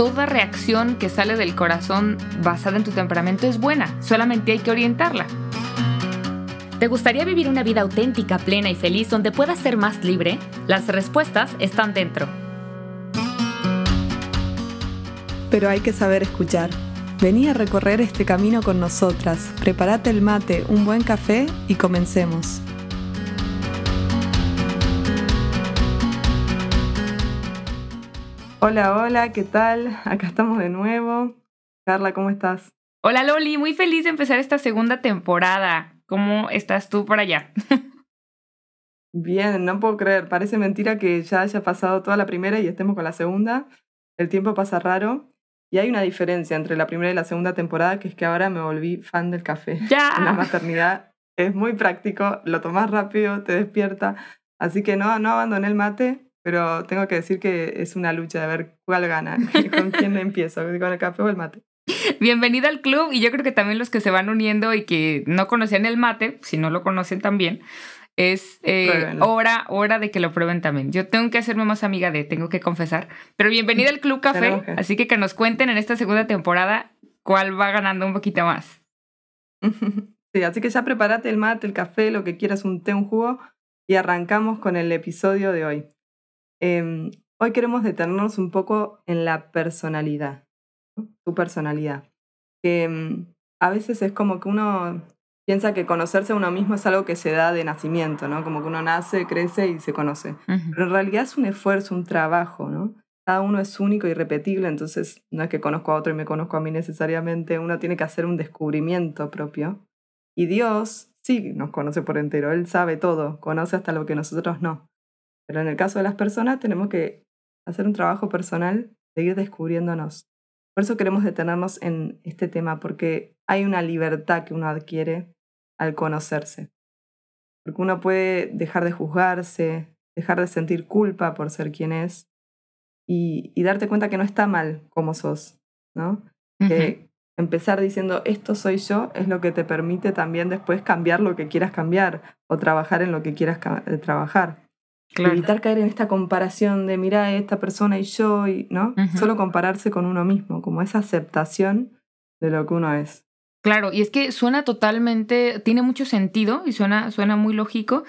toda reacción que sale del corazón basada en tu temperamento es buena, solamente hay que orientarla. ¿Te gustaría vivir una vida auténtica, plena y feliz donde puedas ser más libre? Las respuestas están dentro. Pero hay que saber escuchar. Vení a recorrer este camino con nosotras. Prepárate el mate, un buen café y comencemos. Hola, hola, ¿qué tal? Acá estamos de nuevo. Carla, ¿cómo estás? Hola Loli, muy feliz de empezar esta segunda temporada. ¿Cómo estás tú por allá? Bien, no puedo creer. Parece mentira que ya haya pasado toda la primera y estemos con la segunda. El tiempo pasa raro. Y hay una diferencia entre la primera y la segunda temporada, que es que ahora me volví fan del café. Ya. En la maternidad es muy práctico, lo tomas rápido, te despierta. Así que no, no abandoné el mate, pero tengo que decir que es una lucha de ver cuál gana, con quién empiezo, con el café o el mate. Bienvenida al club y yo creo que también los que se van uniendo y que no conocían el mate, si no lo conocen también, es eh, hora, hora de que lo prueben también. Yo tengo que hacerme más amiga de, tengo que confesar. Pero bienvenida al Club Café, así que que nos cuenten en esta segunda temporada cuál va ganando un poquito más. Sí, así que ya prepárate el mate, el café, lo que quieras, un té, un jugo y arrancamos con el episodio de hoy. Em, hoy queremos detenernos un poco en la personalidad, tu personalidad. Que em, a veces es como que uno piensa que conocerse a uno mismo es algo que se da de nacimiento, ¿no? Como que uno nace, crece y se conoce. Pero en realidad es un esfuerzo, un trabajo, ¿no? Cada uno es único y repetible, entonces no es que conozco a otro y me conozco a mí necesariamente, uno tiene que hacer un descubrimiento propio. Y Dios sí nos conoce por entero, Él sabe todo, conoce hasta lo que nosotros no. Pero en el caso de las personas tenemos que hacer un trabajo personal, seguir descubriéndonos. Por eso queremos detenernos en este tema, porque hay una libertad que uno adquiere al conocerse. Porque uno puede dejar de juzgarse, dejar de sentir culpa por ser quien es y, darte cuenta que no está mal como sos, ¿no? Que empezar diciendo esto soy yo es lo que te permite también después cambiar lo que quieras cambiar o trabajar en lo que quieras eh, Evitar caer en esta comparación de mira esta persona y yo, y, ¿no? Solo compararse con uno mismo, como esa aceptación de lo que uno es. Claro, y es que suena totalmente, tiene mucho sentido y suena, suena muy lógico.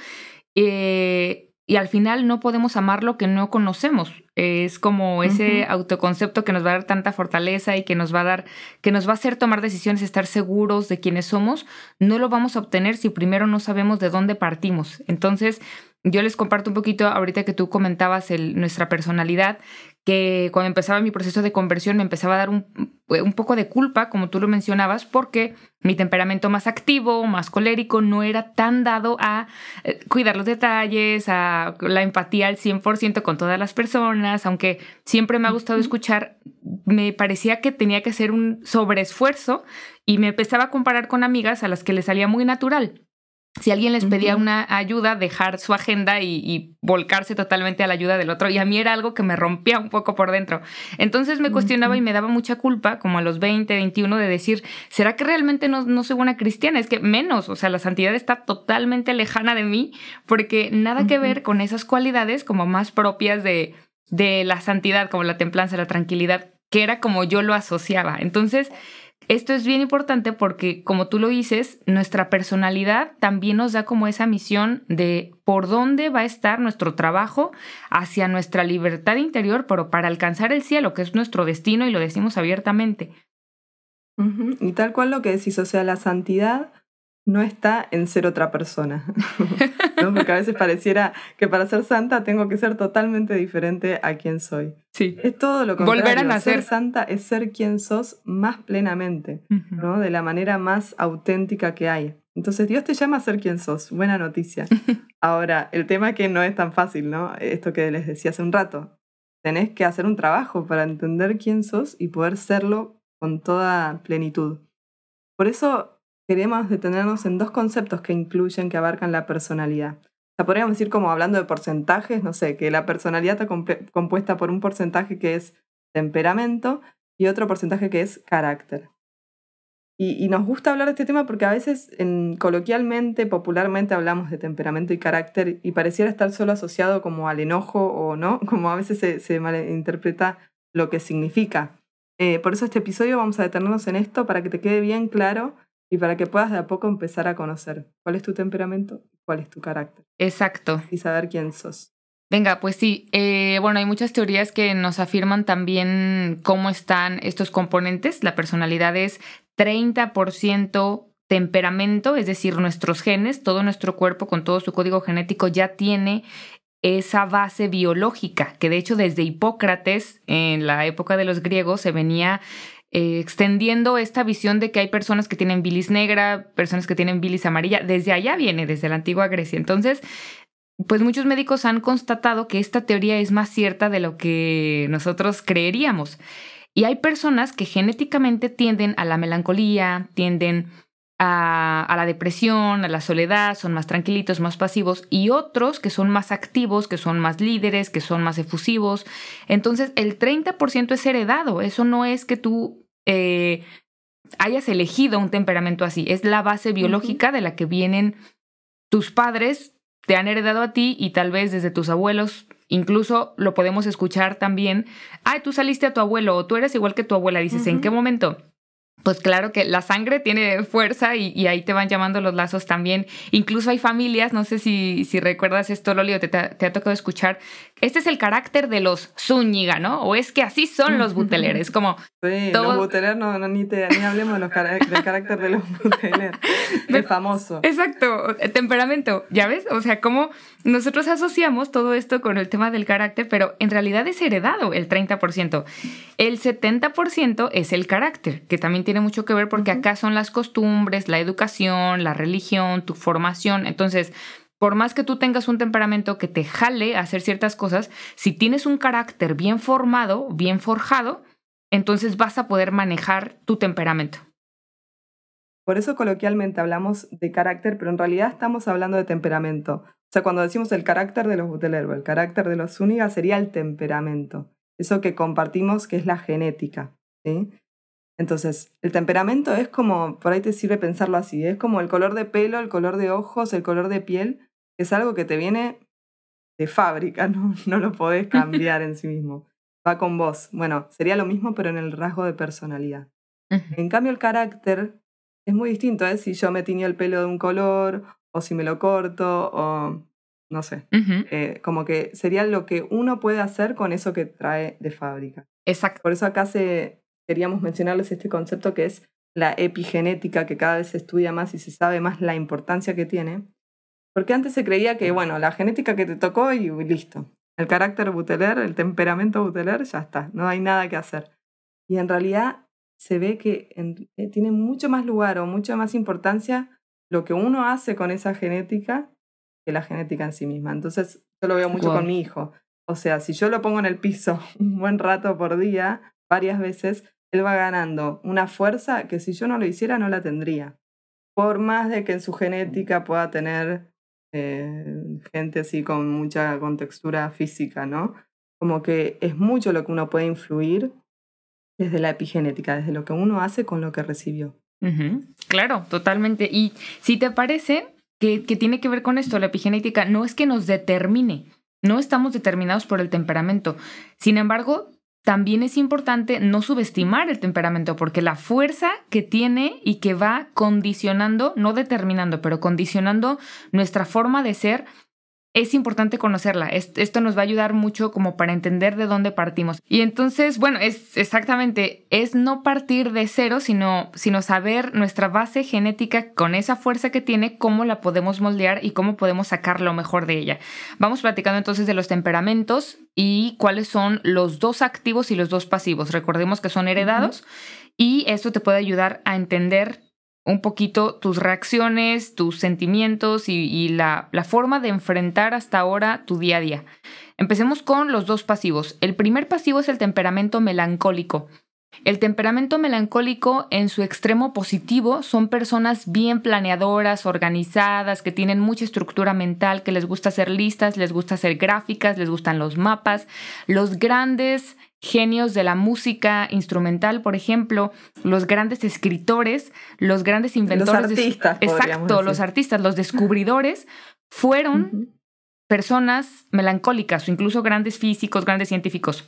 Eh, y al final no podemos amar lo que no conocemos. Es como ese autoconcepto que nos va a dar tanta fortaleza y que nos va a dar, que nos va a hacer tomar decisiones, estar seguros de quiénes somos. No lo vamos a obtener si primero no sabemos de dónde partimos. Entonces, yo les comparto un poquito ahorita que tú comentabas el, nuestra personalidad, que cuando empezaba mi proceso de conversión me empezaba a dar un, un, poco de culpa, como tú lo mencionabas, porque mi temperamento más activo, más colérico, no era tan dado a eh, cuidar los detalles, a la empatía al 100% con todas las personas, aunque siempre me ha gustado escuchar, me parecía que tenía que hacer un sobreesfuerzo y me empezaba a comparar con amigas a las que le salía muy natural si alguien les pedía una ayuda, dejar su agenda y, volcarse totalmente a la ayuda del otro. Y a mí era algo que me rompía un poco por dentro. Entonces me cuestionaba y me daba mucha culpa, como a los 20, 21, de decir, ¿será que realmente no, no soy buena cristiana? Es que menos, o sea, la santidad está totalmente lejana de mí, porque nada que ver con esas cualidades como más propias de, de la santidad, como la templanza, la tranquilidad, que era como yo lo asociaba. Entonces, esto es bien importante porque, como tú lo dices, nuestra personalidad también nos da como esa misión de por dónde va a estar nuestro trabajo hacia nuestra libertad interior, pero para alcanzar el cielo, que es nuestro destino y lo decimos abiertamente. Y tal cual lo que decís, o sea, la santidad no está en ser otra persona. Porque a veces pareciera que para ser santa tengo que ser totalmente diferente a quien soy. Sí. Es todo lo contrario. Volver a nacer. Ser santa es ser quien sos más plenamente, ¿no? De la manera más auténtica que hay. Entonces Dios te llama a ser quien sos. Buena noticia. Ahora, el tema que no es tan fácil, ¿no? Esto que les decía hace un rato. Tenés que hacer un trabajo para entender quién sos y poder serlo con toda plenitud. Por eso queremos detenernos en dos conceptos que incluyen, que abarcan la personalidad. O podríamos decir como hablando de porcentajes, no sé, que la personalidad está compuesta por un porcentaje que es temperamento y otro porcentaje que es carácter. Y, nos gusta hablar de este tema porque a veces en, coloquialmente, popularmente hablamos de temperamento y carácter y pareciera estar solo asociado como al enojo o no, como a veces se, se malinterpreta lo que significa. Eh, por eso este episodio vamos a detenernos en esto para que te quede bien claro y para que puedas de a poco empezar a conocer cuál es tu temperamento, cuál es tu carácter. Exacto. Y saber quién sos. Venga, pues sí. Eh, bueno, hay muchas teorías que nos afirman también cómo están estos componentes. La personalidad es 30% temperamento, es decir, nuestros genes, todo nuestro cuerpo con todo su código genético ya tiene esa base biológica, que de hecho desde Hipócrates, en la época de los griegos, se venía eh, extendiendo esta visión de que hay personas que tienen bilis negra, personas que tienen bilis amarilla, desde allá viene, desde la antigua Grecia. Entonces, pues muchos médicos han constatado que esta teoría es más cierta de lo que nosotros creeríamos. Y hay personas que genéticamente tienden a la melancolía, tienden a, a, la depresión, a la soledad, son más tranquilitos, más pasivos, y otros que son más activos, que son más líderes, que son más efusivos. Entonces, el 30% es heredado, eso no es que tú eh, hayas elegido un temperamento así, es la base biológica de la que vienen tus padres, te han heredado a ti y tal vez desde tus abuelos, incluso lo podemos escuchar también, ay, tú saliste a tu abuelo o tú eres igual que tu abuela, dices, ¿en qué momento? Pues claro que la sangre tiene fuerza y, ahí te van llamando los lazos también. Incluso hay familias, no sé si, si recuerdas esto, Loli, o te, te, ha tocado escuchar, este es el carácter de los Zúñiga, ¿no? O es que así son los buteleres, como... Sí, los buteler, no, ni, te, ni hablemos de los del carácter de los buteler, es famoso. Exacto, temperamento, ¿ya ves? O sea, como nosotros asociamos todo esto con el tema del carácter, pero en realidad es heredado el 30%. El 70% es el carácter, que también tiene mucho que ver porque acá son las costumbres, la educación, la religión, tu formación. Entonces, por más que tú tengas un temperamento que te jale a hacer ciertas cosas, si tienes un carácter bien formado, bien forjado, entonces vas a poder manejar tu temperamento. Por eso coloquialmente hablamos de carácter, pero en realidad estamos hablando de temperamento. O sea, cuando decimos el carácter de los Butelerbo, el carácter de los Zúñiga sería el temperamento. Eso que compartimos que es la genética. ¿sí? Entonces, el temperamento es como, por ahí te sirve pensarlo así, es como el color de pelo, el color de ojos, el color de piel, es algo que te viene de fábrica, no, no lo podés cambiar en sí mismo. Va con vos. Bueno, sería lo mismo, pero en el rasgo de personalidad. En cambio, el carácter es muy distinto, ¿eh? Si yo me tiño el pelo de un color, o si me lo corto, o no sé. Eh, como que sería lo que uno puede hacer con eso que trae de fábrica. Exacto. Por eso acá se, queríamos mencionarles este concepto que es la epigenética, que cada vez se estudia más y se sabe más la importancia que tiene. Porque antes se creía que, bueno, la genética que te tocó y listo. El carácter buteler, el temperamento buteler, ya está, no hay nada que hacer. Y en realidad se ve que eh, tiene mucho más lugar o mucha más importancia lo que uno hace con esa genética que la genética en sí misma. Entonces, yo lo veo mucho con mi hijo. O sea, si yo lo pongo en el piso un buen rato por día, varias veces, él va ganando una fuerza que si yo no lo hiciera no la tendría. Por más de que en su genética pueda tener eh, gente así con mucha contextura física, ¿no? Como que es mucho lo que uno puede influir desde la epigenética, desde lo que uno hace con lo que recibió. Claro, totalmente. Y si te parece que, que tiene que ver con esto, la epigenética, no es que nos determine, no estamos determinados por el temperamento. Sin embargo, también es importante no subestimar el temperamento, porque la fuerza que tiene y que va condicionando, no determinando, pero condicionando nuestra forma de ser, es importante conocerla. Esto nos va a ayudar mucho como para entender de dónde partimos. Y entonces, bueno, es exactamente, es no partir de cero, sino, sino saber nuestra base genética con esa fuerza que tiene, cómo la podemos moldear y cómo podemos sacar lo mejor de ella. Vamos platicando entonces de los temperamentos y cuáles son los dos activos y los dos pasivos. Recordemos que son heredados y esto te puede ayudar a entender un poquito tus reacciones, tus sentimientos y, la, la, forma de enfrentar hasta ahora tu día a día. Empecemos con los dos pasivos. El primer pasivo es el temperamento melancólico. El temperamento melancólico en su extremo positivo son personas bien planeadoras, organizadas, que tienen mucha estructura mental, que les gusta hacer listas, les gusta hacer gráficas, les gustan los mapas. Los grandes genios de la música instrumental, por ejemplo, los grandes escritores, los grandes inventores. Los artistas. exacto, los artistas, los descubridores, fueron personas melancólicas o incluso grandes físicos, grandes científicos.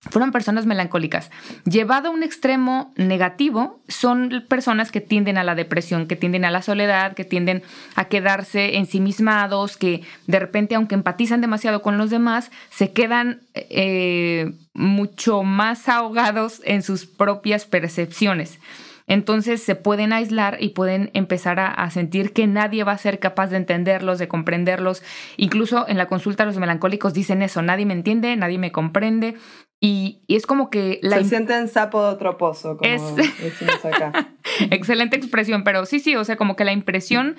Fueron personas melancólicas. Llevado a un extremo negativo, son personas que tienden a la depresión, que tienden a la soledad, que tienden a quedarse ensimismados, que de repente, aunque empatizan demasiado con los demás, se quedan eh, mucho más ahogados en sus propias percepciones. Entonces se pueden aislar y pueden empezar a, sentir que nadie va a ser capaz de entenderlos, de comprenderlos. Incluso en la consulta los melancólicos dicen eso, nadie me entiende, nadie me comprende. Y, es como que la... Se sienten sapo de otro pozo, como decimos acá. Excelente expresión, pero sí, sí, o sea, como que la impresión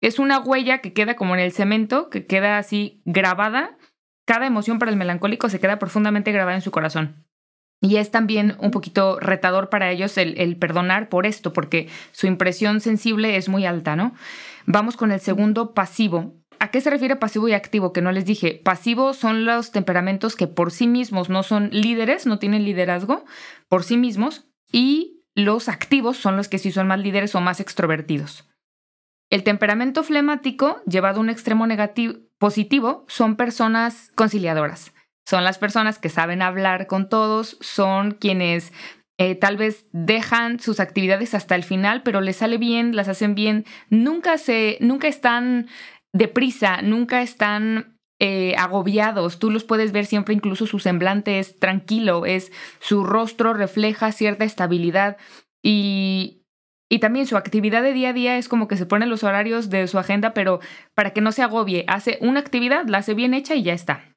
es una huella que queda como en el cemento, que queda así grabada. Cada emoción para el melancólico se queda profundamente grabada en su corazón. Y es también un poquito retador para ellos el, perdonar por esto, porque su impresión sensible es muy alta, ¿no? Vamos con el segundo pasivo. ¿A qué se refiere pasivo y activo? Que no les dije. Pasivo son los temperamentos que por sí mismos no son líderes, no tienen liderazgo por sí mismos. Y los activos son los que sí son más líderes o más extrovertidos. El temperamento flemático, llevado a un extremo negativo, positivo, son personas conciliadoras son las personas que saben hablar con todos, son quienes eh, tal vez dejan sus actividades hasta el final, pero les sale bien, las hacen bien, nunca se, nunca están deprisa, nunca están eh, agobiados. Tú los puedes ver siempre, incluso su semblante es tranquilo, es su rostro refleja cierta estabilidad y, y también su actividad de día a día es como que se ponen los horarios de su agenda, pero para que no se agobie, hace una actividad, la hace bien hecha y ya está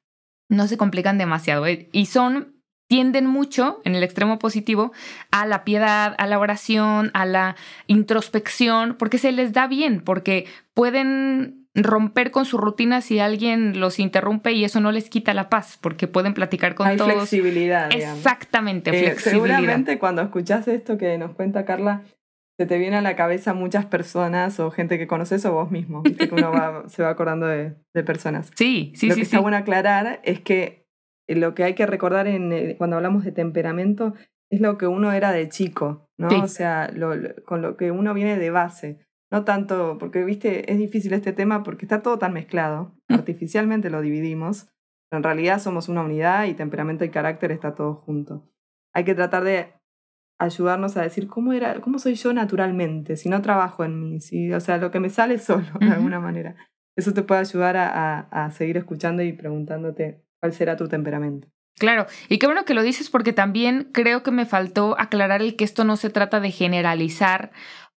no se complican demasiado eh, y son tienden mucho, en el extremo positivo, a la piedad, a la oración, a la introspección, porque se les da bien, porque pueden romper con su rutina si alguien los interrumpe y eso no les quita la paz, porque pueden platicar con Hay todos. flexibilidad. Exactamente, eh, flexibilidad. Seguramente cuando escuchas esto que nos cuenta Carla, se te viene a la cabeza muchas personas o gente que conoces o vos mismo. que uno se va acordando de, personas. Sí, sí, lo sí. Lo que está bueno aclarar es que eh, lo que hay que recordar en, eh, cuando hablamos de temperamento es lo que uno era de chico, ¿no? O sea, con lo que uno viene de base. No tanto, porque, viste, es difícil este tema porque está todo tan mezclado. Mm. Artificialmente lo dividimos. Pero en realidad somos una unidad y temperamento y carácter está todo junto. Hay que tratar de ayudarnos a decir cómo era, cómo soy yo naturalmente, si no trabajo en mí, si, o sea, lo que me sale solo de alguna manera. Eso te puede ayudar a, a, seguir escuchando y preguntándote cuál será tu temperamento. Claro, y qué bueno que lo dices porque también creo que me faltó aclarar el que esto no se trata de generalizar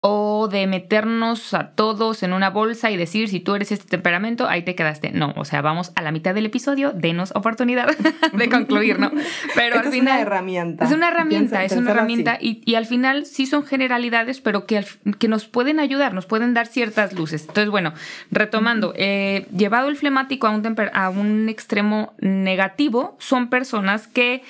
o de meternos a todos en una bolsa y decir si tú eres este temperamento, ahí te quedaste. No, o sea, vamos a la mitad del episodio, denos oportunidad de concluir, ¿no? Pero al final... Es una herramienta. Es una herramienta, es una herramienta y, y, al final sí son generalidades, pero que, que nos pueden ayudar, nos pueden dar ciertas luces. Entonces, bueno, retomando, eh, llevado el flemático a un, a un extremo negativo, son personas que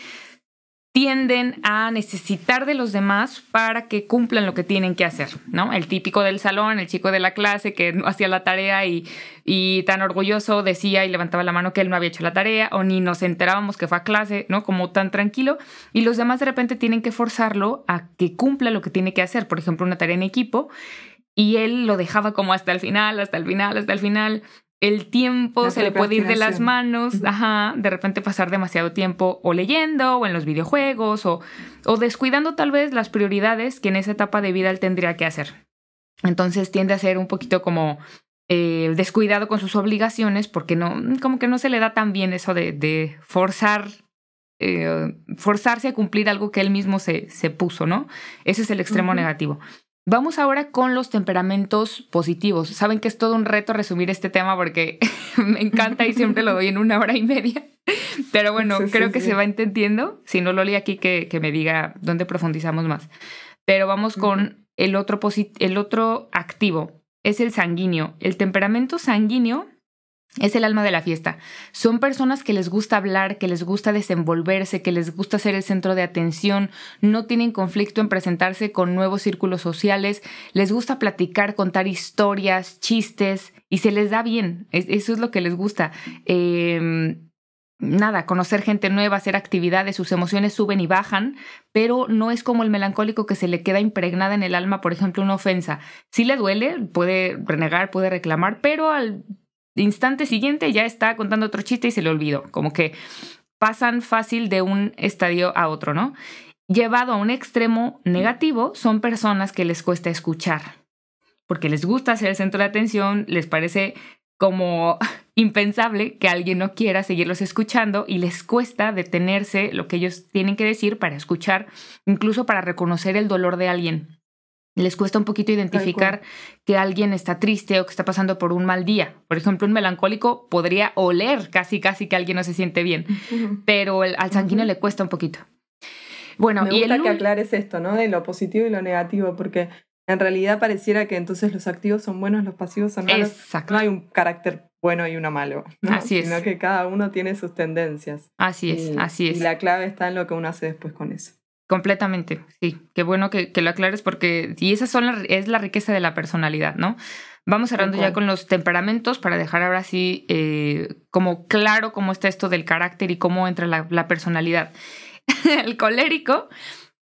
tienden a necesitar de los demás para que cumplan lo que tienen que hacer, ¿no? El típico del salón, el chico de la clase que hacía la tarea y, y tan orgulloso decía y levantaba la mano que él no había hecho la tarea o ni nos enterábamos que fue a clase, ¿no? Como tan tranquilo y los demás de repente tienen que forzarlo a que cumpla lo que tiene que hacer, por ejemplo, una tarea en equipo y él lo dejaba como hasta el final, hasta el final, hasta el final el tiempo se le puede ir de las manos, ajá, de repente pasar demasiado tiempo o leyendo o en los videojuegos o, o descuidando tal vez las prioridades que en esa etapa de vida él tendría que hacer. Entonces tiende a ser un poquito como eh, descuidado con sus obligaciones porque no, como que no se le da tan bien eso de, de forzar, eh, forzarse a cumplir algo que él mismo se, se puso, ¿no? Ese es el extremo negativo. Vamos ahora con los temperamentos positivos. Saben que es todo un reto resumir este tema porque me encanta y siempre lo doy en una hora y media. Pero bueno, creo que se va entendiendo. Si no lo leí aquí, que, que me diga dónde profundizamos más. Pero vamos con el otro, el otro activo. Es el sanguíneo. El temperamento sanguíneo es el alma de la fiesta. Son personas que les gusta hablar, que les gusta desenvolverse, que les gusta ser el centro de atención, no tienen conflicto en presentarse con nuevos círculos sociales, les gusta platicar, contar historias, chistes y se les da bien. eso es lo que les gusta. Em, nada, conocer gente nueva, hacer actividades, sus emociones suben y bajan, pero no es como el melancólico que se le queda impregnada en el alma, por ejemplo, una ofensa. Si le duele, puede renegar, puede reclamar, pero al instante siguiente ya está contando otro chiste y se le olvidó. Como que pasan fácil de un estadio a otro, ¿no? Llevado a un extremo negativo, son personas que les cuesta escuchar, porque les gusta ser el centro de atención, les parece como impensable que alguien no quiera seguirlos escuchando y les cuesta detenerse lo que ellos tienen que decir para escuchar, incluso para reconocer el dolor de alguien. Les cuesta un poquito identificar que alguien está triste o que está pasando por un mal día. Por ejemplo, un melancólico podría oler casi, casi que alguien no se siente bien, pero al sanguíneo le cuesta un poquito. Bueno, Me gusta que aclares esto, ¿no? De lo positivo y lo negativo, porque en realidad pareciera que entonces los activos son buenos, los pasivos son malos. Exacto. No hay un carácter bueno y uno malo, Así es. Sino que cada uno tiene sus tendencias. Así es, así es. Y la clave está en lo que uno hace después con eso. Completamente, sí. Qué bueno que, lo aclares porque y esa son es la riqueza de la personalidad, ¿no? Vamos cerrando ya con los temperamentos para dejar ahora sí eh, como claro cómo está esto del carácter y cómo entra la, la personalidad. el colérico,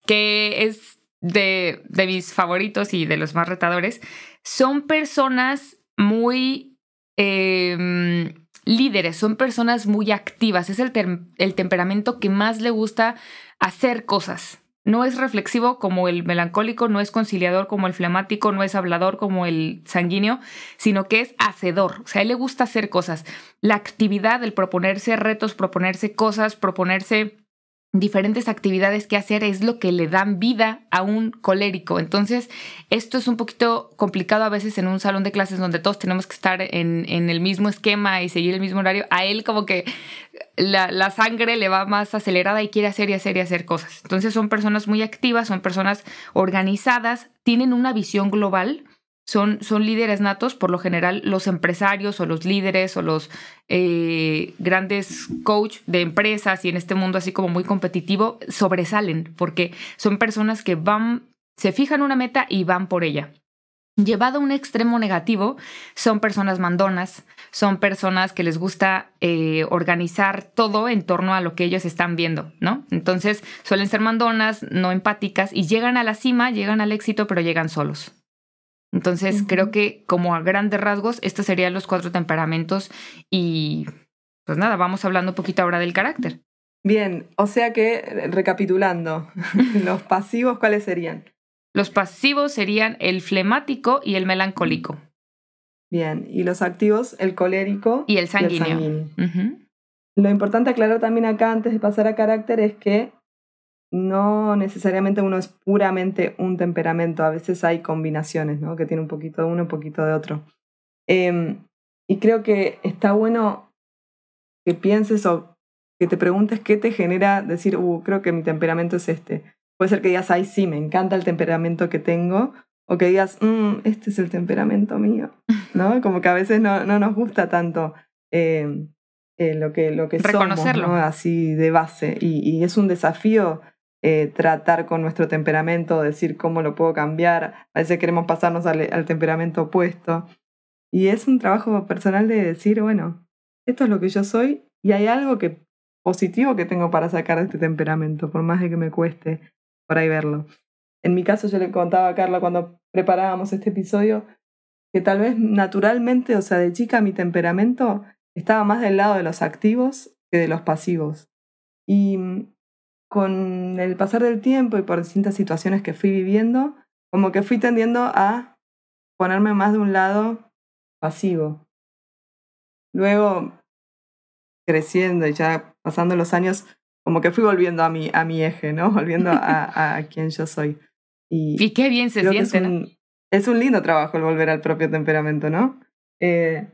que es de, de mis favoritos y de los más retadores, son personas muy em, líderes, son personas muy activas, es el, el temperamento que más le gusta hacer cosas. No es reflexivo como el melancólico, no es conciliador como el flemático, no es hablador como el sanguíneo, sino que es hacedor. O sea, él le gusta hacer cosas. La actividad, el proponerse retos, proponerse cosas, proponerse diferentes actividades que hacer es lo que le dan vida a un colérico. Entonces, esto es un poquito complicado a veces en un salón de clases donde todos tenemos que estar en, el mismo esquema y seguir el mismo horario. A él como que la, la, sangre le va más acelerada y quiere hacer y hacer y hacer cosas. Entonces, son personas muy activas, son personas organizadas, tienen una visión global son, son líderes natos, por lo general los empresarios o los líderes o los eh, grandes coach de empresas y en este mundo así como muy competitivo sobresalen porque son personas que van, se fijan una meta y van por ella. Llevado a un extremo negativo, son personas mandonas, son personas que les gusta eh, organizar todo en torno a lo que ellos están viendo, ¿no? Entonces suelen ser mandonas, no empáticas y llegan a la cima, llegan al éxito, pero llegan solos. Entonces, creo que como a grandes rasgos, estos serían los cuatro temperamentos y pues nada, vamos hablando un poquito ahora del carácter. Bien, o sea que, recapitulando, los pasivos, ¿cuáles serían? Los pasivos serían el flemático y el melancólico. Bien, y los activos, el colérico y el sanguíneo. Lo importante aclarar también acá antes de pasar a carácter es que no necesariamente uno es puramente un temperamento, a veces hay combinaciones, ¿no? Que tiene un poquito de uno, un poquito de otro. Em, y creo que está bueno que pienses o que te preguntes qué te genera decir, uh, creo que mi temperamento es este. Puede ser que digas, ay, sí, me encanta el temperamento que tengo, o que digas, mm, este es el temperamento mío, ¿no? Como que a veces no, no nos gusta tanto em, eh, lo que, lo que Reconocerlo. somos, así de base. Y, y es un desafío eh, tratar con nuestro temperamento, decir cómo lo puedo cambiar. A veces queremos pasarnos al, temperamento opuesto. Y es un trabajo personal de decir, bueno, esto es lo que yo soy y hay algo que positivo que tengo para sacar de este temperamento, por más de que me cueste por ahí verlo. En mi caso, yo le contaba a Carla cuando preparábamos este episodio que tal vez naturalmente, o sea, de chica mi temperamento estaba más del lado de los activos que de los pasivos. Y con el pasar del tiempo y por distintas situaciones que fui viviendo, como que fui tendiendo a ponerme más de un lado pasivo. Luego, creciendo y ya pasando los años, como que fui volviendo a mi, a mi eje, ¿no? Volviendo a, a, quien yo soy. Y, qué bien se siente. Es un, es un, lindo trabajo el volver al propio temperamento, ¿no? Eh,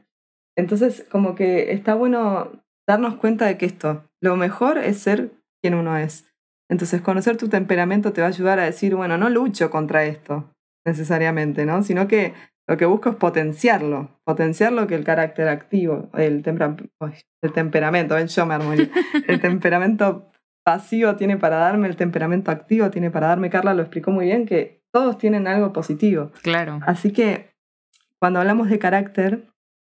entonces, como que está bueno darnos cuenta de que esto, lo mejor es ser quien uno es. Entonces, conocer tu temperamento te va a ayudar a decir, bueno, no lucho contra esto necesariamente, ¿no? Sino que lo que busco es potenciarlo, potenciar lo que el carácter activo, el, el temperamento, ven, yo me el temperamento pasivo tiene para darme, el temperamento activo tiene para darme. Carla lo explicó muy bien, que todos tienen algo positivo. Claro. Así que cuando hablamos de carácter,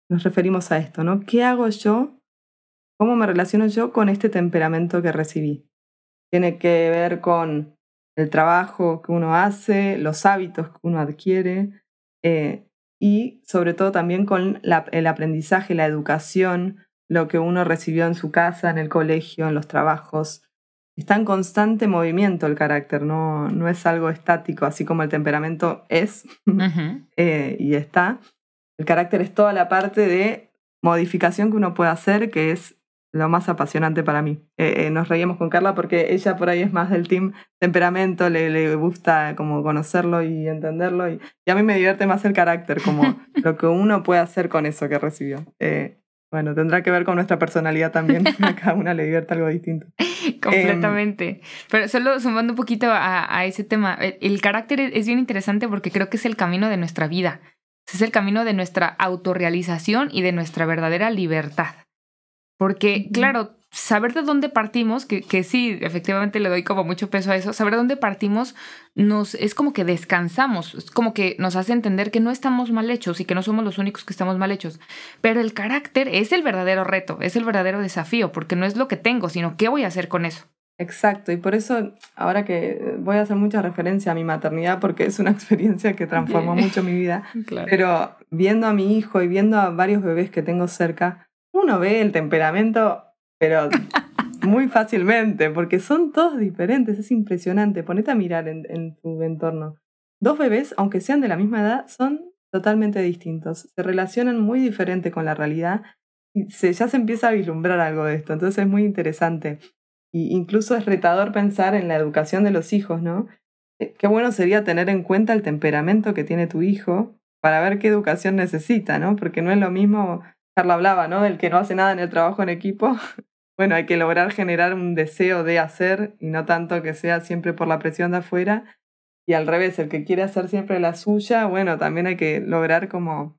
nos referimos a esto, ¿no? ¿Qué hago yo? ¿Cómo me relaciono yo con este temperamento que recibí? tiene que ver con el trabajo que uno hace, los hábitos que uno adquiere eh, y sobre todo también con el aprendizaje, la educación, lo que uno recibió en su casa, en el colegio, en los trabajos. Está en constante movimiento el carácter, no, no es algo estático, así como el temperamento es eh, y está. El carácter es toda la parte de modificación que uno puede hacer, que es lo más apasionante para mí. Eh, eh, nos reíamos con Carla porque ella por ahí es más del team temperamento, le, le gusta como conocerlo y entenderlo y, a mí me divierte más el carácter, como lo que uno puede hacer con eso que recibió. Eh, bueno, tendrá que ver con nuestra personalidad también, a cada una le divierte algo distinto. Completamente. Pero solo sumando un poquito a, a ese tema, el, el carácter es bien interesante porque creo que es el camino de nuestra vida. Es el camino de nuestra autorrealización y de nuestra verdadera libertad. Porque, claro, saber de dónde partimos, que, que, sí, efectivamente le doy como mucho peso a eso, saber de dónde partimos nos es como que descansamos, es como que nos hace entender que no estamos mal hechos y que no somos los únicos que estamos mal hechos. Pero el carácter es el verdadero reto, es el verdadero desafío, porque no es lo que tengo, sino qué voy a hacer con eso. Exacto, y por eso ahora que voy a hacer mucha referencia a mi maternidad porque es una experiencia que transformó mucho mi vida, pero viendo a mi hijo y viendo a varios bebés que tengo cerca, uno ve el temperamento, pero muy fácilmente, porque son todos diferentes, es impresionante. Ponete a mirar en, tu entorno. Dos bebés, aunque sean de la misma edad, son totalmente distintos. Se relacionan muy diferente con la realidad y se, ya se empieza a vislumbrar algo de esto. Entonces es muy interesante. Y incluso es retador pensar en la educación de los hijos, ¿no? Eh, qué bueno sería tener en cuenta el temperamento que tiene tu hijo para ver qué educación necesita, ¿no? Porque no es lo mismo Carla hablaba, ¿no? Del que no hace nada en el trabajo en equipo. Bueno, hay que lograr generar un deseo de hacer y no tanto que sea siempre por la presión de afuera. Y al revés, el que quiere hacer siempre la suya, bueno, también hay que lograr como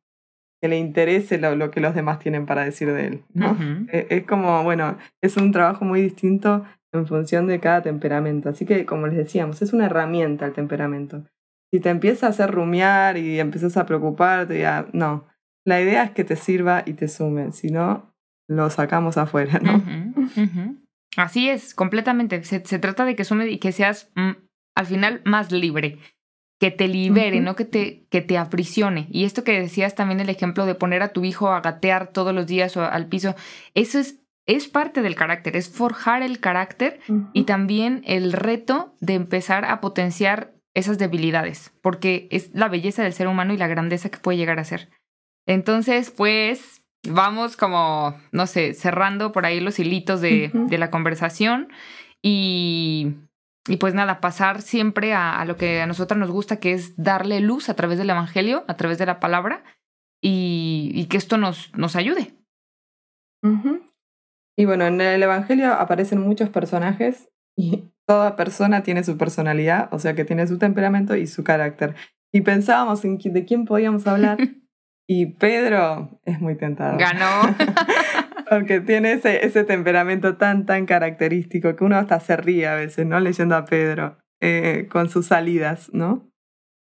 que le interese lo, que los demás tienen para decir de él, ¿no? E, es, como, bueno, es un trabajo muy distinto en función de cada temperamento. Así que, como les decíamos, es una herramienta el temperamento. Si te empieza a hacer rumiar y empiezas a preocuparte, ya, no, la idea es que te sirva y te sume, si no, lo sacamos afuera, ¿no? Así es, completamente. Se, trata de que sume y que seas mm, al final más libre, que te libere, no que te, que te aprisione. Y esto que decías también el ejemplo de poner a tu hijo a gatear todos los días o al piso, eso es, es parte del carácter, es forjar el carácter y también el reto de empezar a potenciar esas debilidades, porque es la belleza del ser humano y la grandeza que puede llegar a ser. Entonces, pues, vamos como, no sé, cerrando por ahí los hilitos de, de la conversación y, y, pues nada, pasar siempre a, a, lo que a nosotros nos gusta, que es darle luz a través del Evangelio, a través de la palabra y, y que esto nos, nos ayude. Y bueno, en el Evangelio aparecen muchos personajes y toda persona tiene su personalidad, o sea que tiene su temperamento y su carácter. Y pensábamos en de quién podíamos hablar. Y Pedro es muy tentador. Ganó. Porque tiene ese, ese temperamento tan, tan característico que uno hasta se ríe a veces, ¿no? Leyendo a Pedro eh, con sus salidas, ¿no?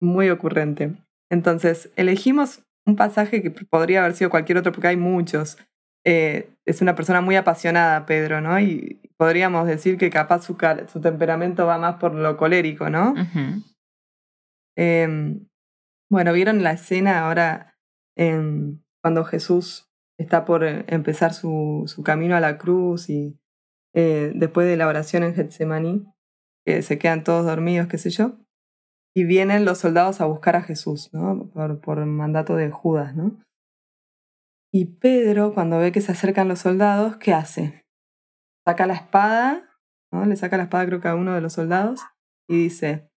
Muy ocurrente. Entonces, elegimos un pasaje que podría haber sido cualquier otro, porque hay muchos. Eh, es una persona muy apasionada, Pedro, ¿no? Y podríamos decir que capaz su, su temperamento va más por lo colérico, ¿no? Em, bueno, vieron la escena ahora cuando Jesús está por eh, empezar su, su camino a la cruz y eh, después de la oración en Getsemaní, que se quedan todos dormidos, qué sé yo, y vienen los soldados a buscar a Jesús, ¿no? Por, por mandato de Judas, ¿no? Y Pedro, cuando ve que se acercan los soldados, ¿qué hace? Saca la espada, ¿no? Le saca la espada creo que a uno de los soldados y dice,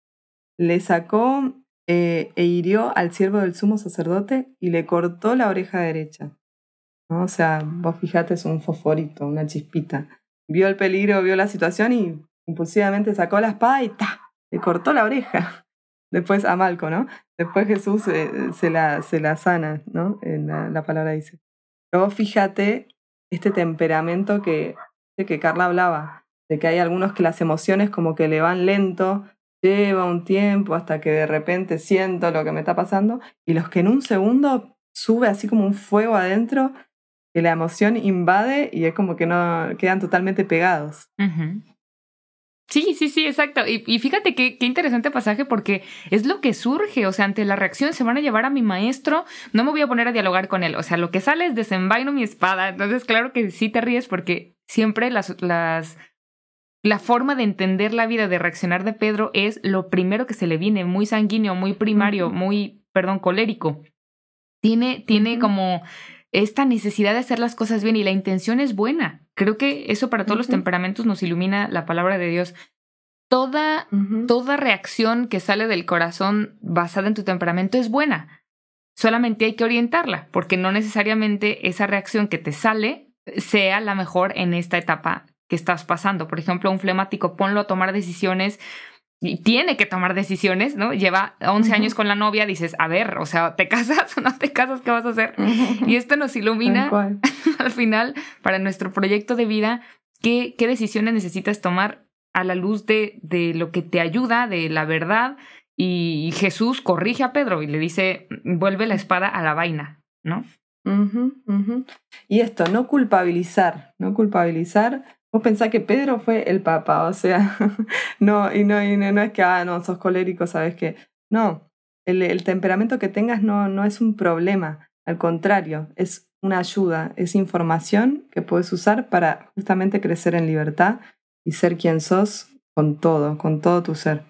le sacó eh, e hirió al siervo del sumo sacerdote y le cortó la oreja derecha. ¿No? O sea, vos fijate, es un fosforito, una chispita. Vio el peligro, vio la situación y impulsivamente sacó la espada y ¡ta! le cortó la oreja. Después a Malco, ¿no? Después Jesús eh, se, la, se la sana, ¿no? En la, la, palabra dice. Pero vos fíjate este temperamento que, de que Carla hablaba, de que hay algunos que las emociones como que le van lento, lleva un tiempo hasta que de repente siento lo que me está pasando y los que en un segundo sube así como un fuego adentro que la emoción invade y es como que no quedan totalmente pegados. Sí, sí, sí, exacto. Y, fíjate qué, qué, interesante pasaje porque es lo que surge. O sea, ante la reacción se van a llevar a mi maestro, no me voy a poner a dialogar con él. O sea, lo que sale es desenvaino mi espada. Entonces, claro que sí te ríes porque siempre las, las, la forma de entender la vida, de reaccionar de Pedro es lo primero que se le viene, muy sanguíneo, muy primario, muy, perdón, colérico. Tiene, tiene como esta necesidad de hacer las cosas bien y la intención es buena. Creo que eso para todos los temperamentos nos ilumina la palabra de Dios. Toda, toda reacción que sale del corazón basada en tu temperamento es buena. Solamente hay que orientarla, porque no necesariamente esa reacción que te sale sea la mejor en esta etapa que estás pasando. Por ejemplo, un flemático, ponlo a tomar decisiones y tiene que tomar decisiones, ¿no? Lleva 11 años con la novia, dices, a ver, o sea, ¿te casas o no te casas? ¿Qué vas a hacer? Y esto nos ilumina al final para nuestro proyecto de vida, ¿qué, qué decisiones necesitas tomar a la luz de, de lo que te ayuda, de la verdad. Y Jesús corrige a Pedro y le dice, vuelve la espada a la vaina, ¿no? Y esto, no culpabilizar, no culpabilizar Vos pensás que Pedro fue el papa, o sea, no, y no, y no, es que, ah, no, sos colérico, sabes que. No, el, el, temperamento que tengas no, no es un problema, al contrario, es una ayuda, es información que puedes usar para justamente crecer en libertad y ser quien sos con todo, con todo tu ser.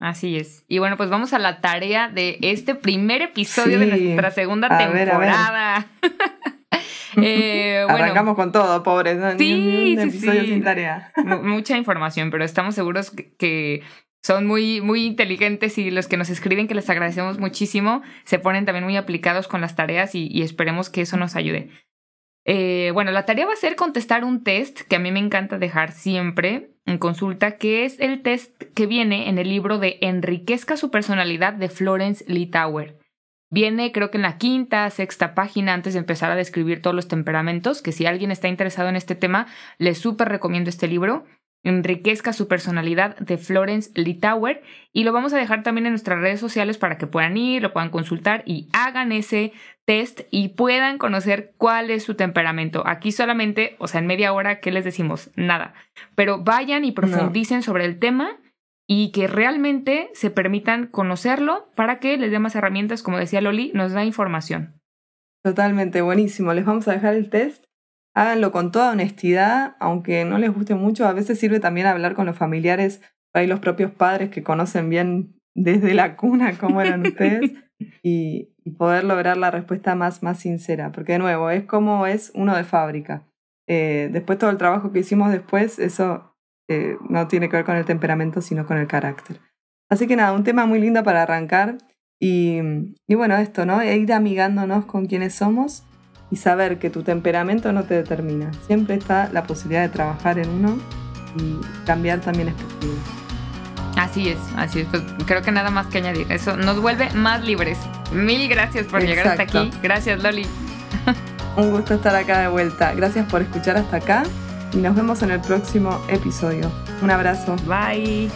Así es. Y bueno, pues vamos a la tarea de este primer episodio de nuestra segunda temporada. Eh, Arrancamos con todo, pobres. Sí, sí, sin tarea. Mucha información, pero estamos seguros que, son muy, muy inteligentes y los que nos escriben, que les agradecemos muchísimo, se ponen también muy aplicados con las tareas y, esperemos que eso nos ayude. Eh, bueno, la tarea va a ser contestar un test que a mí me encanta dejar siempre en consulta, que es el test que viene en el libro de Enriquezca su personalidad de Florence Litauer. Viene creo que en la quinta, sexta página antes de empezar a describir todos los temperamentos, que si alguien está interesado en este tema, les súper recomiendo este libro. Enriquezca su personalidad de Florence Litauer y lo vamos a dejar también en nuestras redes sociales para que puedan ir, lo puedan consultar y hagan ese test y puedan conocer cuál es su temperamento. Aquí solamente, o sea, en media hora, ¿qué les decimos? Nada. Pero vayan y profundicen sobre el tema y que realmente se permitan conocerlo para que les dé más herramientas, como decía Loli, nos da información. Totalmente, buenísimo. Les vamos a dejar el test. Háganlo con toda honestidad, aunque no les guste mucho. A veces sirve también hablar con los familiares, hay los propios padres que conocen bien desde la cuna cómo eran ustedes y, poder lograr la respuesta más, más sincera. Porque de nuevo, es como es uno de fábrica. Eh, después todo el trabajo que hicimos después, eso no tiene que ver con el temperamento, sino con el carácter. Así que nada, un tema muy lindo para arrancar y, y bueno, esto, ¿no? E ir amigándonos con quienes somos y saber que tu temperamento no te determina. Siempre está la posibilidad de trabajar en uno y cambiar también es posible. Así es, así es. Pues creo que nada más que añadir. Eso nos vuelve más libres. Mil gracias por llegar hasta aquí. Gracias, Loli. Un gusto estar acá de vuelta. Gracias por escuchar hasta acá y nos vemos en el próximo episodio. Un abrazo. Bye.